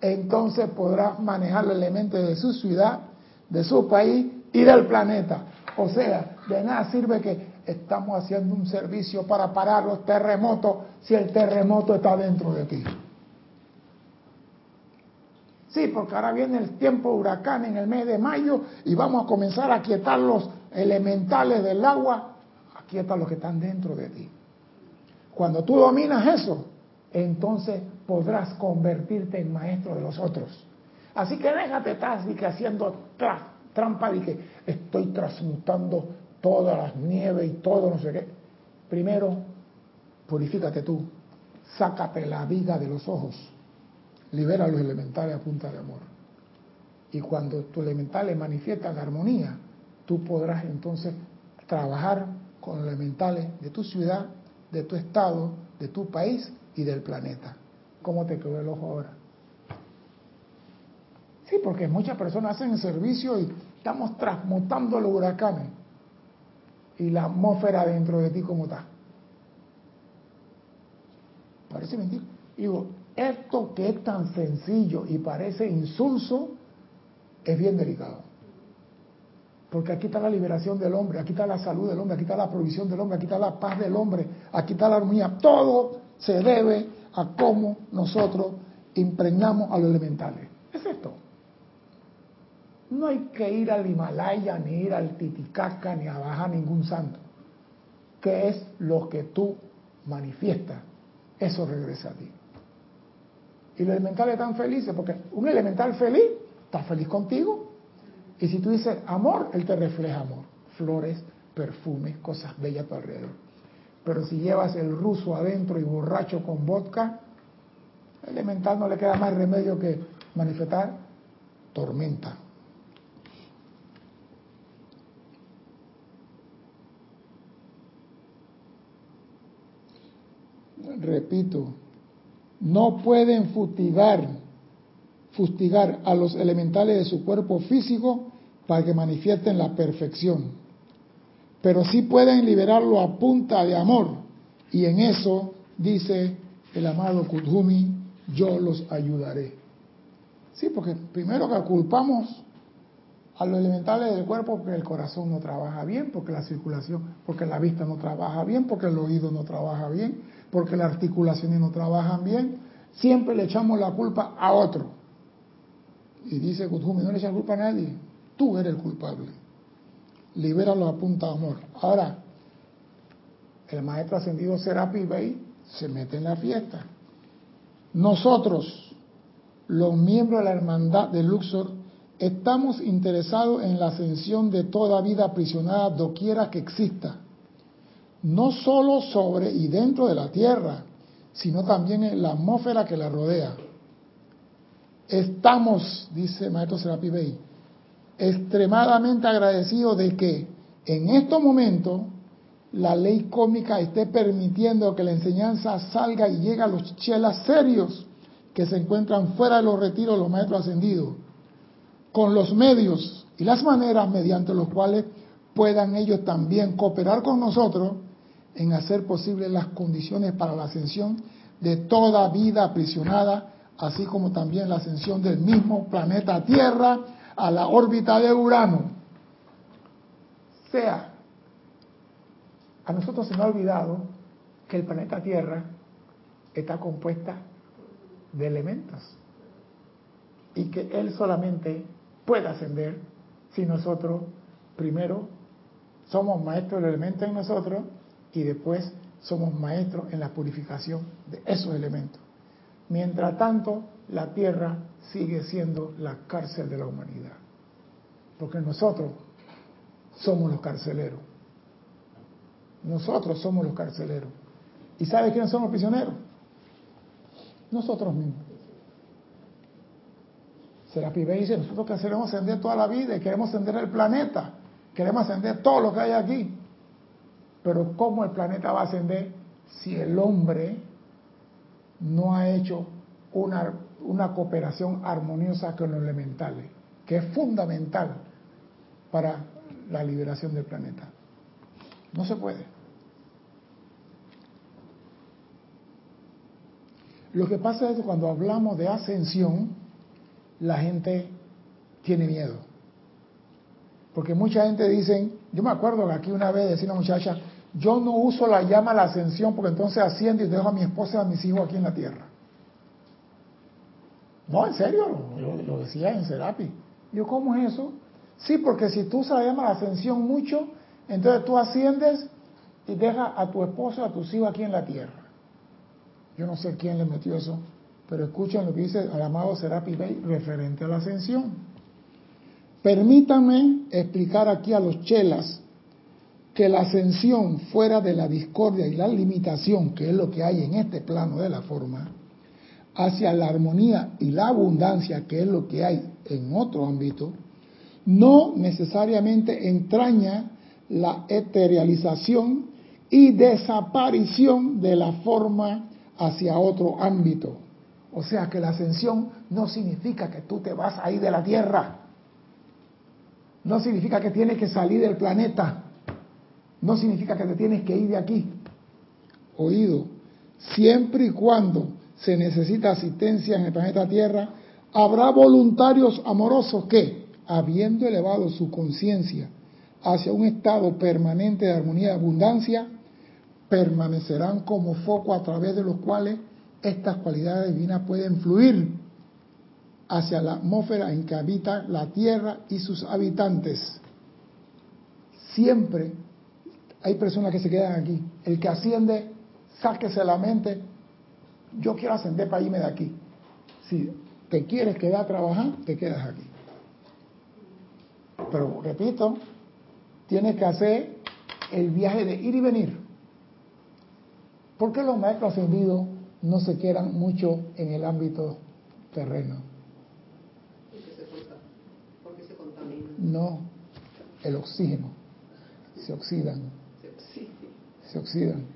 entonces podrá manejar los elementos de su ciudad, de su país y del planeta. O sea, de nada sirve que estamos haciendo un servicio para parar los terremotos si el terremoto está dentro de ti. Sí, porque ahora viene el tiempo huracán en el mes de mayo y vamos a comenzar a quietar los elementales del agua. Aquieta los que están dentro de ti. Cuando tú dominas eso, entonces podrás convertirte en maestro de los otros. Así que déjate estar que haciendo trampa de que estoy transmutando todas las nieves y todo no sé qué. Primero, purifícate tú, sácate la viga de los ojos libera los elementales a punta de amor. Y cuando tus elementales manifiestan armonía, tú podrás entonces trabajar con los elementales de tu ciudad, de tu estado, de tu país y del planeta. ¿Cómo te quedó el ojo ahora? Sí, porque muchas personas hacen servicio y estamos transmutando los huracanes. Y la atmósfera dentro de ti, ¿cómo está? Parece mentira. Digo, esto que es tan sencillo y parece insulso, es bien delicado. Porque aquí está la liberación del hombre, aquí está la salud del hombre, aquí está la provisión del hombre, aquí está la paz del hombre, aquí está la armonía. Todo se debe a cómo nosotros impregnamos a los elementales. Es esto. No hay que ir al Himalaya, ni ir al Titicaca, ni a bajar ningún santo. ¿Qué es lo que tú manifiestas? Eso regresa a ti. Y los elementales están felices porque un elemental feliz está feliz contigo. Y si tú dices amor, él te refleja amor. Flores, perfumes, cosas bellas a tu alrededor. Pero si llevas el ruso adentro y borracho con vodka, el elemental no le queda más remedio que manifestar tormenta. Repito, no pueden fustigar, fustigar a los elementales de su cuerpo físico para que manifiesten la perfección. Pero sí pueden liberarlo a punta de amor. Y en eso, dice el amado Kudhumi, yo los ayudaré. Sí, porque primero que culpamos a los elementales del cuerpo porque el corazón no trabaja bien, porque la circulación, porque la vista no trabaja bien, porque el oído no trabaja bien, porque las articulaciones no trabajan bien, siempre le echamos la culpa a otro. Y dice Kuthumi, no le echas culpa a nadie, tú eres el culpable. Libéralo a punta de amor. Ahora, el maestro ascendido Serapi Bey se mete en la fiesta. Nosotros, los miembros de la hermandad de Luxor, estamos interesados en la ascensión de toda vida aprisionada doquiera que exista no solo sobre y dentro de la Tierra, sino también en la atmósfera que la rodea. Estamos, dice Maestro Serapi Bey, extremadamente agradecidos de que en estos momentos la ley cómica esté permitiendo que la enseñanza salga y llegue a los chelas serios que se encuentran fuera de los retiros de los maestros ascendidos, con los medios y las maneras mediante los cuales puedan ellos también cooperar con nosotros en hacer posible las condiciones para la ascensión de toda vida aprisionada, así como también la ascensión del mismo planeta Tierra a la órbita de Urano. Sea a nosotros se nos ha olvidado que el planeta Tierra está compuesta de elementos y que Él solamente puede ascender si nosotros primero somos maestros del elemento en nosotros y después somos maestros en la purificación de esos elementos. Mientras tanto, la Tierra sigue siendo la cárcel de la humanidad, porque nosotros somos los carceleros. Nosotros somos los carceleros. ¿Y sabe quiénes son los prisioneros? Nosotros mismos. Serapi dice, nosotros que queremos ascender toda la vida y queremos ascender el planeta, queremos ascender todo lo que hay aquí. Pero ¿cómo el planeta va a ascender si el hombre no ha hecho una, una cooperación armoniosa con los elementales, que es fundamental para la liberación del planeta? No se puede. Lo que pasa es que cuando hablamos de ascensión, la gente tiene miedo. Porque mucha gente dice, yo me acuerdo que aquí una vez decía una muchacha, yo no uso la llama a la ascensión porque entonces asciendo y dejo a mi esposa y a mis hijos aquí en la tierra. No, en serio, lo, decía en Serapi. Yo, ¿cómo es eso? Sí, porque si tú usas la ascensión mucho, entonces tú asciendes y dejas a tu esposa y a tus hijos aquí en la tierra. Yo no sé quién le metió eso, pero escuchen lo que dice el amado Serapi Bey referente a la ascensión. Permítanme explicar aquí a los chelas que la ascensión fuera de la discordia y la limitación, que es lo que hay en este plano de la forma, hacia la armonía y la abundancia, que es lo que hay en otro ámbito, no necesariamente entraña la eterialización y desaparición de la forma hacia otro ámbito. O sea que la ascensión no significa que tú te vas a ir de la Tierra. No significa que tienes que salir del planeta. No significa que te tienes que ir de aquí. Oído, siempre y cuando se necesita asistencia en el planeta Tierra, habrá voluntarios amorosos que, habiendo elevado su conciencia hacia un estado permanente de armonía y abundancia, permanecerán como foco a través de los cuales estas cualidades divinas pueden fluir hacia la atmósfera en que habita la Tierra y sus habitantes. Siempre hay personas que se quedan aquí. El que asciende, sáquese la mente, yo quiero ascender para irme de aquí. Si te quieres quedar a trabajar, te quedas aquí. Pero repito, tienes que hacer el viaje de ir y venir. ¿Por qué los maestros ascendidos no se quedan mucho en el ámbito terreno? Porque se, contaminan. No, el oxígeno. Se oxidan. Se oxidan.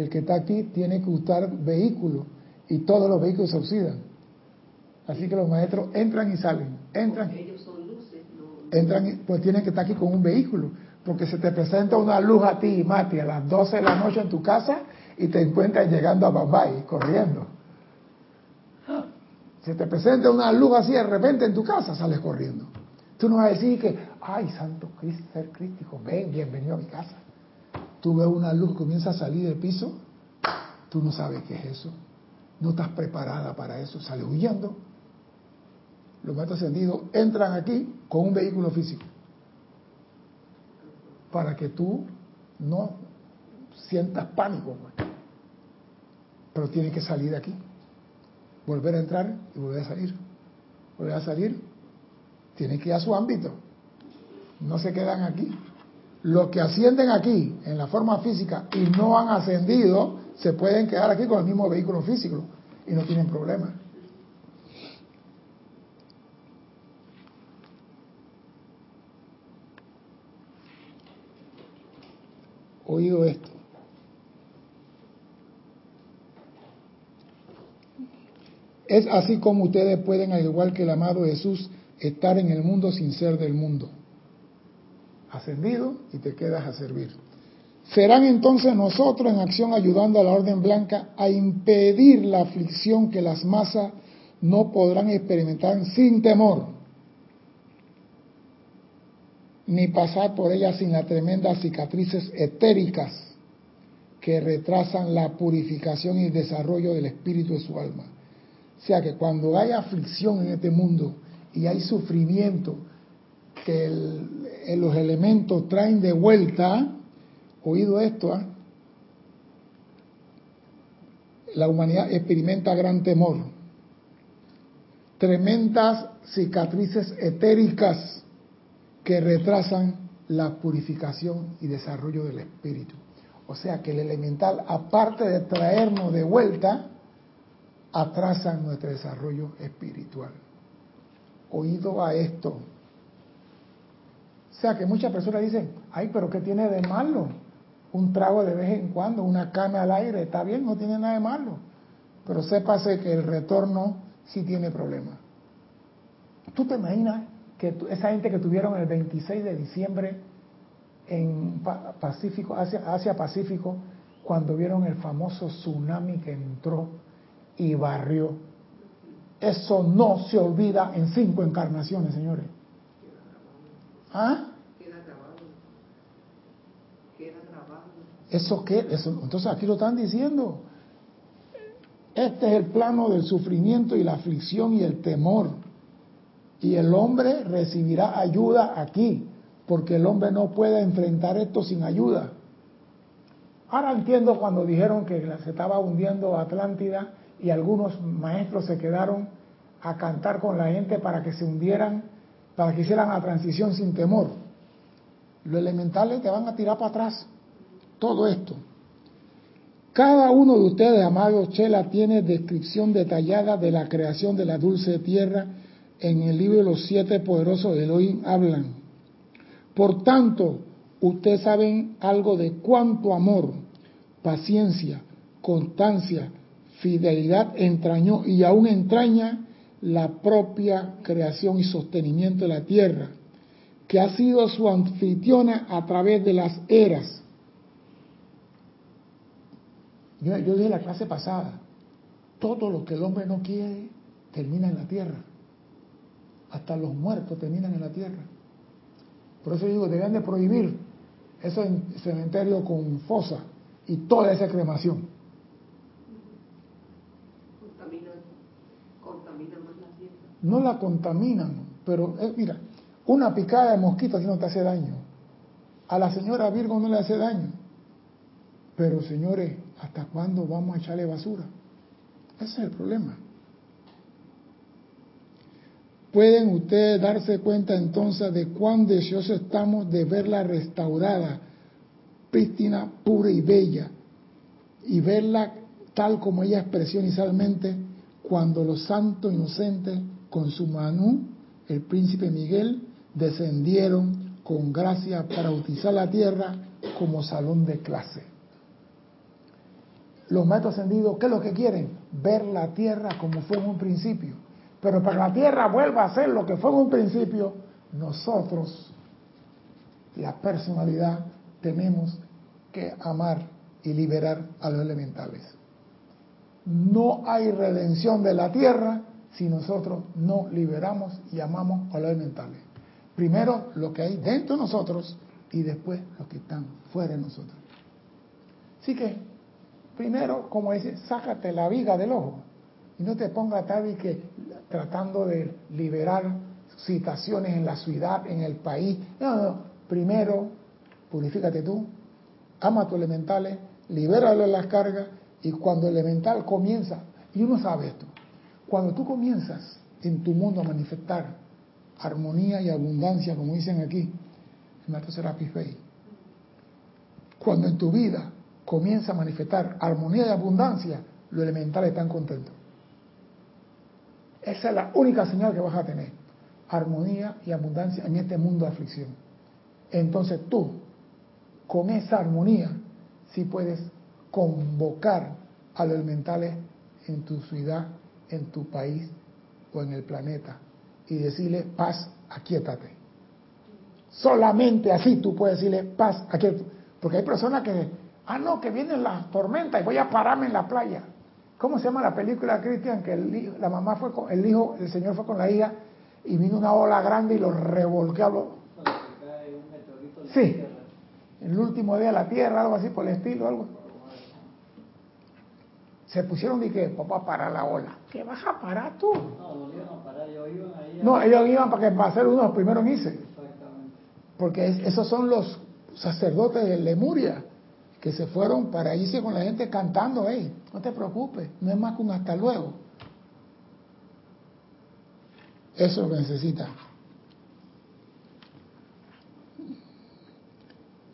El que está aquí tiene que usar vehículos y todos los vehículos se oxidan. Así que los maestros entran y salen. Entran. Ellos son luces, Entran y pues tienen que estar aquí con un vehículo porque se te presenta una luz a ti, Mati, a las 12 de la noche en tu casa y te encuentras llegando a Bombay, corriendo. Se te presenta una luz así de repente en tu casa, sales corriendo. Tú no vas a decir que, ay, Santo Cristo, ser crítico, ven, bienvenido a mi casa. Tú ves una luz comienza a salir del piso, tú no sabes qué es eso. No estás preparada para eso, sales huyendo. Los maestros ascendidos entran aquí con un vehículo físico para que tú no sientas pánico. Pues. Pero tienes que salir de aquí, volver a entrar y volver a salir. Volver a salir, tiene que ir a su ámbito. No se quedan aquí los que ascienden aquí en la forma física y no han ascendido, se pueden quedar aquí con el mismo vehículo físico y no tienen problema. Oído esto. Es así como ustedes pueden, al igual que el amado Jesús, estar en el mundo sin ser del mundo. Ascendido y te quedas a servir. Serán entonces nosotros en acción ayudando a la Orden Blanca a impedir la aflicción que las masas no podrán experimentar sin temor, ni pasar por ella sin las tremendas cicatrices etéricas que retrasan la purificación y el desarrollo del espíritu de su alma. O sea que cuando hay aflicción en este mundo y hay sufrimiento que los elementos traen de vuelta, oído esto, ¿ah? la humanidad experimenta gran temor, tremendas cicatrices etéricas que retrasan la purificación y desarrollo del espíritu. O sea que el elemental, aparte de traernos de vuelta, atrasan nuestro desarrollo espiritual. Oído a esto. O sea que muchas personas dicen, ay, pero ¿qué tiene de malo? Un trago de vez en cuando, una cama al aire, está bien, no tiene nada de malo. Pero sépase que el retorno sí tiene problemas. ¿Tú te imaginas que esa gente que tuvieron el 26 de diciembre en Pacífico, Asia, Asia Pacífico, cuando vieron el famoso tsunami que entró y barrió. Eso no se olvida en cinco encarnaciones, señores. ¿Ah? ¿Eso qué? Eso, entonces aquí lo están diciendo. Este es el plano del sufrimiento y la aflicción y el temor. Y el hombre recibirá ayuda aquí, porque el hombre no puede enfrentar esto sin ayuda. Ahora entiendo cuando dijeron que se estaba hundiendo Atlántida y algunos maestros se quedaron a cantar con la gente para que se hundieran, para que hicieran la transición sin temor. Los elementales te van a tirar para atrás. Todo esto. Cada uno de ustedes, amados Chela, tiene descripción detallada de la creación de la dulce tierra en el libro los siete poderosos de Elohim hablan. Por tanto, ustedes saben algo de cuánto amor, paciencia, constancia, fidelidad entrañó y aún entraña la propia creación y sostenimiento de la tierra, que ha sido su anfitriona a través de las eras. Yo, yo dije en la clase pasada, todo lo que el hombre no quiere termina en la tierra. Hasta los muertos terminan en la tierra. Por eso digo, deben de prohibir ese cementerio con fosa y toda esa cremación. no la contaminan, pero eh, mira, una picada de mosquito así no te hace daño. A la señora Virgo no le hace daño. Pero señores, ¿hasta cuándo vamos a echarle basura? Ese es el problema. Pueden ustedes darse cuenta entonces de cuán deseosos estamos de verla restaurada, prístina, pura y bella, y verla tal como ella expresó inicialmente cuando los santos inocentes con su mano, el príncipe Miguel, descendieron con gracia para utilizar la tierra como salón de clase. Los maestros ascendidos, ¿qué es lo que quieren? Ver la tierra como fue en un principio pero para que la tierra vuelva a ser lo que fue en un principio, nosotros, la personalidad, tenemos que amar y liberar a los elementales. No hay redención de la tierra si nosotros no liberamos y amamos a los elementales. Primero lo que hay dentro de nosotros y después lo que están fuera de nosotros. Así que, primero, como dice, sácate la viga del ojo y no te ponga tal y que tratando de liberar situaciones en la ciudad, en el país. No, no, primero purifícate tú, ama tus elementales, libéralo de las cargas y cuando el elemental comienza, y uno sabe esto, cuando tú comienzas en tu mundo a manifestar armonía y abundancia, como dicen aquí, maestro Serapis Bey, cuando en tu vida comienza a manifestar armonía y abundancia, los elementales están contentos. Esa es la única señal que vas a tener. Armonía y abundancia en este mundo de aflicción. Entonces tú, con esa armonía, sí puedes convocar a los elementales en tu ciudad, en tu país o en el planeta y decirle paz, aquíétate. Solamente así tú puedes decirle paz, aquíétate. Porque hay personas que, ah, no, que vienen las tormentas y voy a pararme en la playa. ¿Cómo se llama la película, Cristian? Que la mamá fue con, el hijo, el señor fue con la hija y vino una ola grande y lo revolcó. Sí, el último día de la tierra, algo así por el estilo, algo. Se pusieron y que, papá, para la ola. ¿Qué vas a parar tú? No, no iban a parar, ellos iban ahí. No, ellos iban para, que, para ser uno de los primeros en irse. Exactamente. Porque esos son los sacerdotes de Lemuria que se fueron para irse con la gente cantando, hey, no te preocupes, no es más que un hasta luego. Eso lo necesita.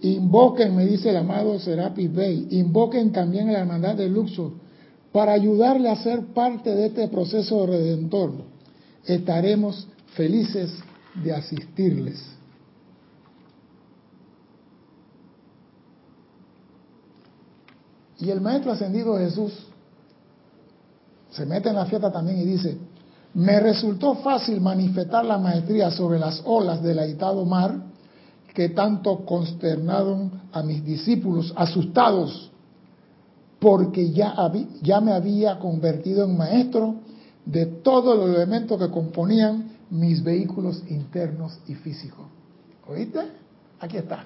Invoquen, me dice el amado Serapis Bey, invoquen también a la hermandad de Luxor para ayudarle a ser parte de este proceso redentor. Estaremos felices de asistirles. Y el Maestro Ascendido Jesús se mete en la fiesta también y dice, me resultó fácil manifestar la maestría sobre las olas del agitado mar que tanto consternaron a mis discípulos asustados porque ya, ya me había convertido en maestro de todos los elementos que componían mis vehículos internos y físicos. ¿Oíste? Aquí está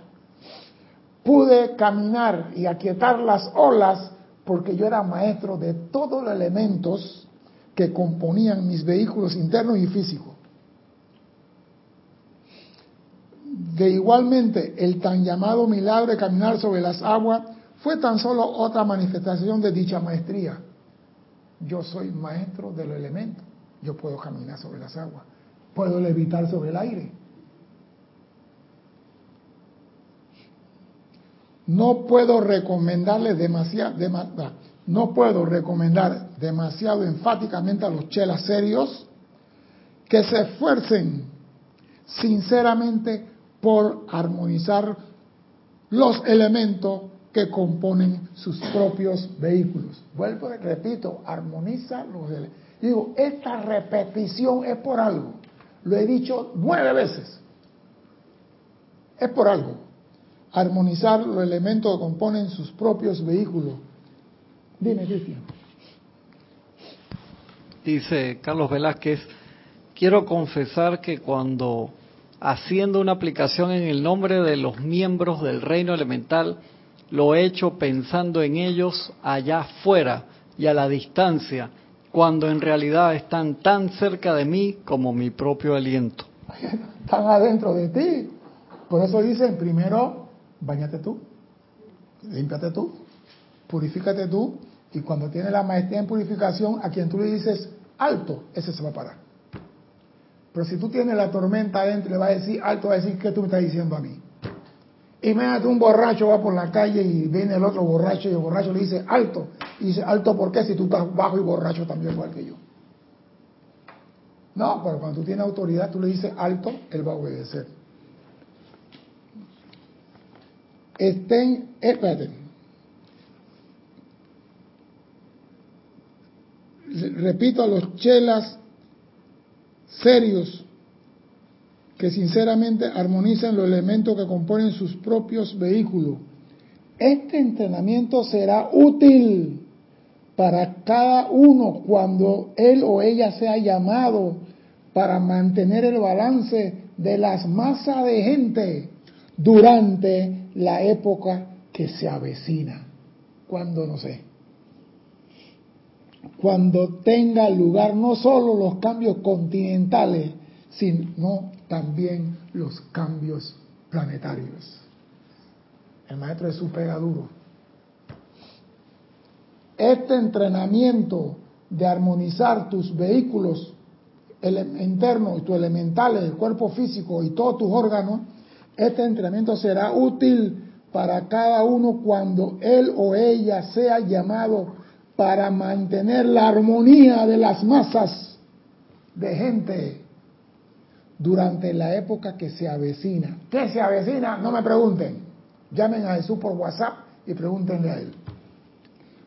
pude caminar y aquietar las olas porque yo era maestro de todos los elementos que componían mis vehículos internos y físicos. De igualmente, el tan llamado milagro de caminar sobre las aguas fue tan solo otra manifestación de dicha maestría. Yo soy maestro de los elementos. Yo puedo caminar sobre las aguas. Puedo levitar sobre el aire. No puedo recomendarle demasiado, no puedo recomendar demasiado enfáticamente a los chelas serios que se esfuercen sinceramente por armonizar los elementos que componen sus propios vehículos. Vuelvo, repito, armoniza los elementos. Digo, esta repetición es por algo. Lo he dicho nueve veces. Es por algo armonizar los elementos que componen sus propios vehículos. Dime, Cristian. Dice Carlos Velázquez, quiero confesar que cuando haciendo una aplicación en el nombre de los miembros del reino elemental, lo he hecho pensando en ellos allá afuera y a la distancia, cuando en realidad están tan cerca de mí como mi propio aliento. Están adentro de ti. Por eso dicen, primero bañate tú, límpiate tú, purifícate tú, y cuando tiene la maestría en purificación, a quien tú le dices alto, ese se va a parar. Pero si tú tienes la tormenta adentro, le va a decir alto, va a decir, ¿qué tú me estás diciendo a mí? Imagínate un borracho va por la calle y viene el otro borracho y el borracho le dice alto. Y dice, alto, ¿por qué? Si tú estás bajo y borracho también igual que yo. No, pero cuando tú tienes autoridad, tú le dices alto, él va a obedecer. Estén, espérate, repito a los chelas serios que sinceramente armonizan los elementos que componen sus propios vehículos. Este entrenamiento será útil para cada uno cuando él o ella sea llamado para mantener el balance de las masas de gente durante la época que se avecina. Cuando no sé. Cuando tenga lugar no solo los cambios continentales, sino también los cambios planetarios. El maestro es su pega duro. Este entrenamiento de armonizar tus vehículos internos y tus elementales, el cuerpo físico y todos tus órganos, este entrenamiento será útil para cada uno cuando él o ella sea llamado para mantener la armonía de las masas de gente durante la época que se avecina. ¿Qué se avecina? No me pregunten. Llamen a Jesús por WhatsApp y pregúntenle a él.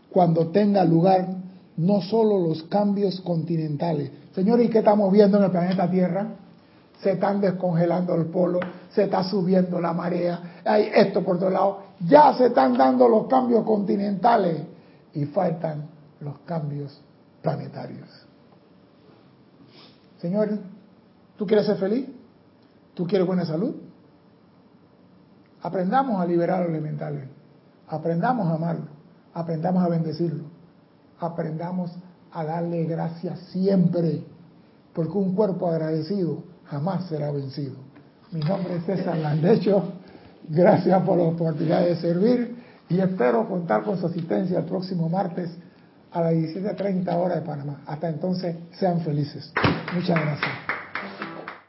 Cuando tenga lugar no solo los cambios continentales. Señores, ¿y qué estamos viendo en el planeta Tierra? Se están descongelando el polo, se está subiendo la marea, hay esto por todos lados. Ya se están dando los cambios continentales y faltan los cambios planetarios. Señor, ¿tú quieres ser feliz? ¿Tú quieres buena salud? Aprendamos a liberar los elementales, aprendamos a amarlo, aprendamos a bendecirlo, aprendamos a darle gracias siempre, porque un cuerpo agradecido jamás será vencido. Mi nombre es César Landecho, gracias por la oportunidad de servir y espero contar con su asistencia el próximo martes a las 17.30 horas de Panamá. Hasta entonces, sean felices. Muchas gracias.